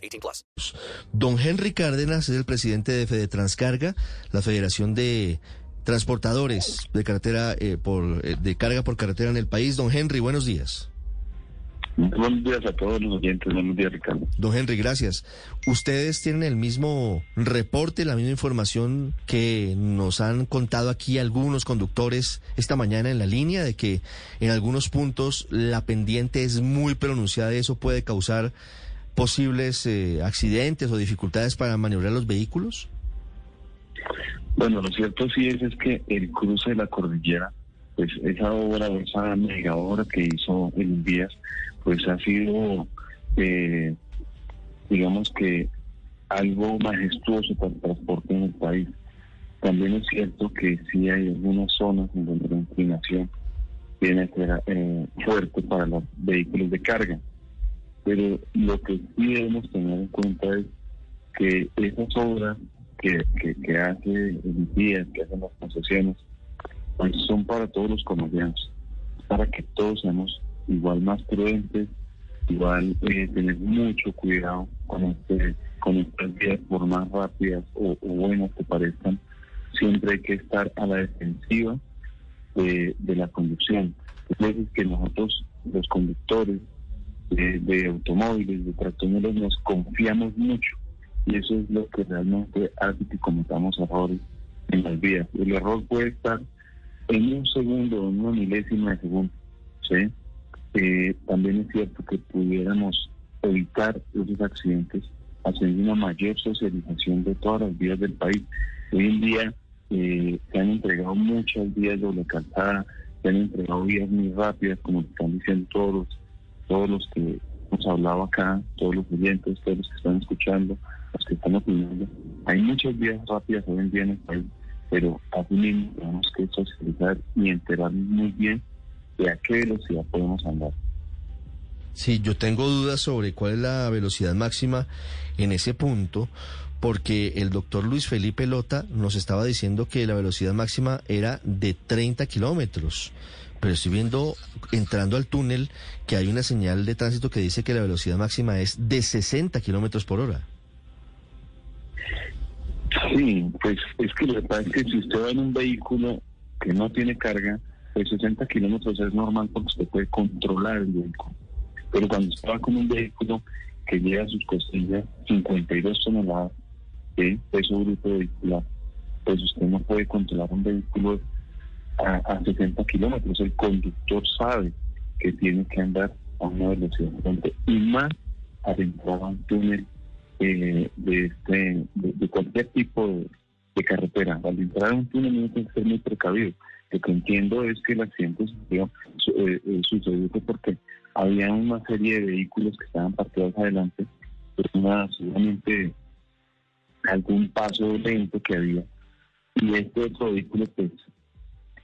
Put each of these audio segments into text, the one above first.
18 plus. Don Henry Cárdenas es el presidente de Fede Transcarga, la Federación de Transportadores de carretera eh, por eh, de carga por carretera en el país. Don Henry, buenos días. Buenos días a todos los oyentes. Buenos días, Ricardo. Don Henry, gracias. ¿Ustedes tienen el mismo reporte, la misma información que nos han contado aquí algunos conductores esta mañana en la línea de que en algunos puntos la pendiente es muy pronunciada y eso puede causar posibles eh, accidentes o dificultades para maniobrar los vehículos? Bueno, lo cierto sí es, es que el cruce de la cordillera, pues esa obra, esa mega obra que hizo el Díaz, pues ha sido, eh, digamos que algo majestuoso para el transporte en el país. También es cierto que sí hay algunas zonas en donde la inclinación tiene que ser eh, fuerte para los vehículos de carga. Pero lo que sí debemos tener en cuenta es que esas obras que, que, hace el día, que hacen las concesiones, pues son para todos los colombianos, para que todos seamos igual más prudentes, igual eh, tener mucho cuidado con este con estas vías por más rápidas o, buenas que parezcan, siempre hay que estar a la defensiva de, la conducción. Es que nosotros, los conductores de, automóviles, de tractores, nos confiamos mucho y eso es lo que realmente hace que cometamos errores en las vías. El error puede estar en un segundo, en una milésima de segundo, ¿sí? Eh, también es cierto que pudiéramos evitar esos accidentes haciendo una mayor socialización de todas las vías del país. Hoy en día eh, se han entregado muchas vías doble calzada, se han entregado vías muy rápidas, como están diciendo todos los, todos los que hemos hablado acá, todos los oyentes, todos los que están escuchando, los que están opinando. Hay muchas vías rápidas hoy en día en el país, pero así mismo tenemos que socializar y enterarnos muy bien de a qué velocidad podemos andar. Sí, yo tengo dudas sobre cuál es la velocidad máxima en ese punto, porque el doctor Luis Felipe Lota nos estaba diciendo que la velocidad máxima era de 30 kilómetros. Pero estoy viendo, entrando al túnel, que hay una señal de tránsito que dice que la velocidad máxima es de 60 kilómetros por hora. Sí, pues es que lo que pasa es que si usted va en un vehículo que no tiene carga, pues 60 kilómetros es normal porque usted puede controlar el vehículo. Pero cuando usted va con un vehículo que lleva a sus costillas 52 toneladas de peso bruto vehicular, pues usted no puede controlar un vehículo a, 60 kilómetros. El conductor sabe que tiene que andar a una velocidad y más adentro a un túnel eh, de, este, de, cualquier tipo de, carretera. Al entrar a un túnel uno tiene que ser muy precavido. Lo que entiendo es que el accidente sucedió, eh, eh, sucedió porque había una serie de vehículos que estaban parqueados adelante, una, seguramente algún paso lento que había. Y este otro vehículo, pues,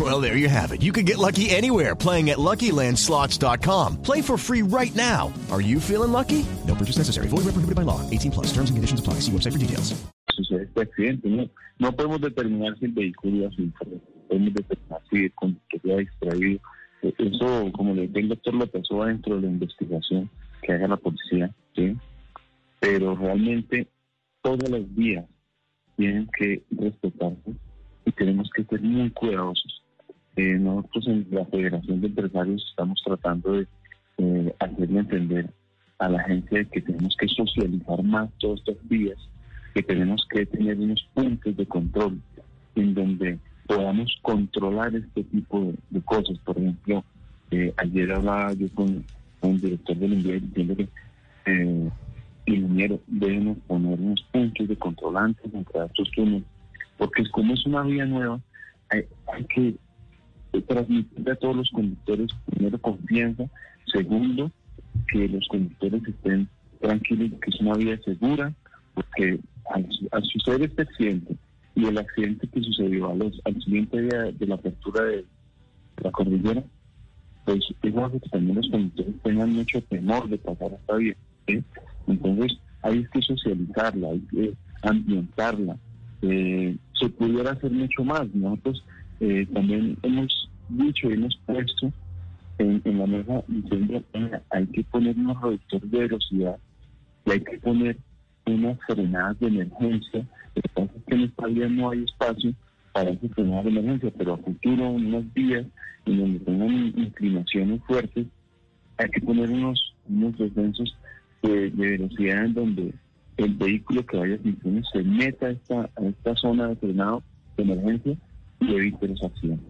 Well, there you have it. You can get lucky anywhere playing at LuckyLandSlots.com. Play for free right now. Are you feeling lucky? No purchase necessary. Void where prohibited by law. 18 plus. Terms and conditions apply. See website for details. Sucede este accidente. No, no podemos determinar si el vehículo iba sin Podemos determinar si el conductor iba distraído Eso, como le dice el doctor, lo pasó dentro de la investigación que haga la policía, ¿sí? Pero realmente todas las vías tienen que respetarse y tenemos que ser muy cuidadosos. Eh, nosotros en la Federación de Empresarios estamos tratando de eh, hacerle entender a la gente que tenemos que socializar más todas estas vías, que tenemos que tener unos puntos de control en donde podamos controlar este tipo de, cosas. Por ejemplo, eh, ayer hablaba yo con, el director del INVIAS diciendo que eh, ingeniero, debemos poner unos puntos de controlantes entre estos túneles, porque como es una vía nueva, hay, hay que transmitir a todos los conductores, primero, confianza, segundo, que los conductores estén tranquilos, que es una vía segura, porque al, suceder este accidente y el accidente que sucedió al siguiente día de la apertura de la cordillera, pues es algo que también los conductores tengan mucho temor de pasar esta vía. ¿sí? Entonces, hay que socializarla, hay que ambientarla. Eh, se pudiera hacer mucho más. Nosotros eh, también hemos dicho hemos puesto en, en la mesa diciendo hay que poner unos reductores de velocidad y hay que poner unas frenadas de emergencia. Lo que en esta vía no hay espacio para esas frenadas de emergencia, pero a futuro, en unas vías en donde tengan inclinaciones fuertes, hay que poner unos, unos descensos de, de velocidad en donde el vehículo que vaya sin se meta a esta, a esta zona de frenado de emergencia y evite los accidentes.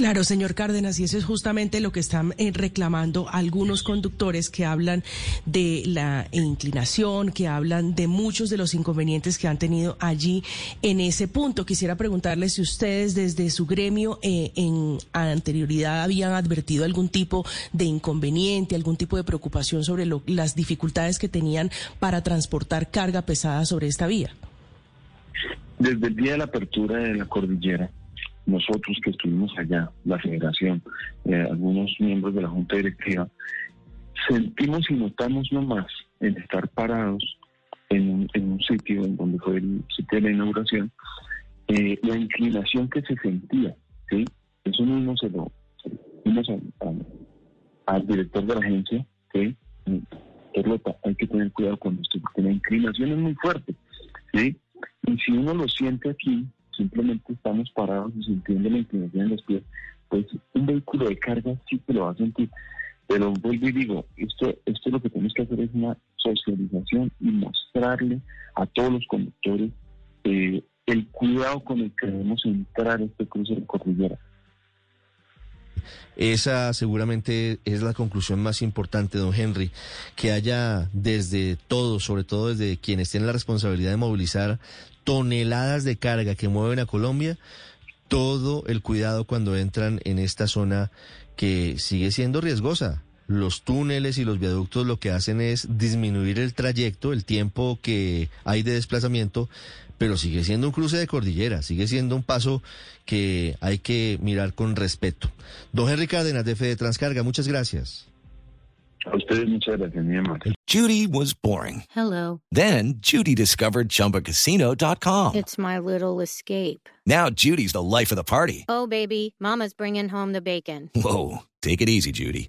Claro, señor Cárdenas, y eso es justamente lo que están eh, reclamando algunos conductores que hablan de la inclinación, que hablan de muchos de los inconvenientes que han tenido allí en ese punto. Quisiera preguntarle si ustedes desde su gremio eh, en anterioridad habían advertido algún tipo de inconveniente, algún tipo de preocupación sobre lo- las dificultades que tenían para transportar carga pesada sobre esta vía. Desde el día de la apertura de la cordillera, nosotros que estuvimos allá, la federación, eh, algunos miembros de la junta directiva, sentimos y notamos nomás en estar parados en un, sitio en donde fue el sitio de la inauguración, eh, la inclinación que se sentía, ¿sí? Eso mismo se lo dimos al director de la agencia, ¿sí? Carlota, hay que tener cuidado con esto, porque la inclinación es muy fuerte, ¿sí? Y si uno lo siente aquí, simplemente estamos parados y sintiendo la inclinación en los pies, pues un vehículo de carga sí que lo va a sentir. Pero vuelvo y digo, esto, esto lo que tenemos que hacer es una socialización y mostrarle a todos los conductores eh, el cuidado con el que debemos entrar a este cruce de cordillera. Esa seguramente es la conclusión más importante, don Henry, que haya desde todos, sobre todo desde quienes tienen la responsabilidad de movilizar toneladas de carga que mueven a Colombia, todo el cuidado cuando entran en esta zona que sigue siendo riesgosa. Los túneles y los viaductos lo que hacen es disminuir el trayecto, el tiempo que hay de desplazamiento, pero sigue siendo un cruce de cordillera, sigue siendo un paso que hay que mirar con respeto. Don Henry Cárdenas de Fede Transcarga, muchas gracias. A ustedes muchas gracias, mi amor. Judy was boring. Hello. Then Judy discovered ChumbaCasino.com. It's my little escape. Now Judy's the life of the party. Oh, baby, Mama's bringing home the bacon. Whoa, take it easy, Judy.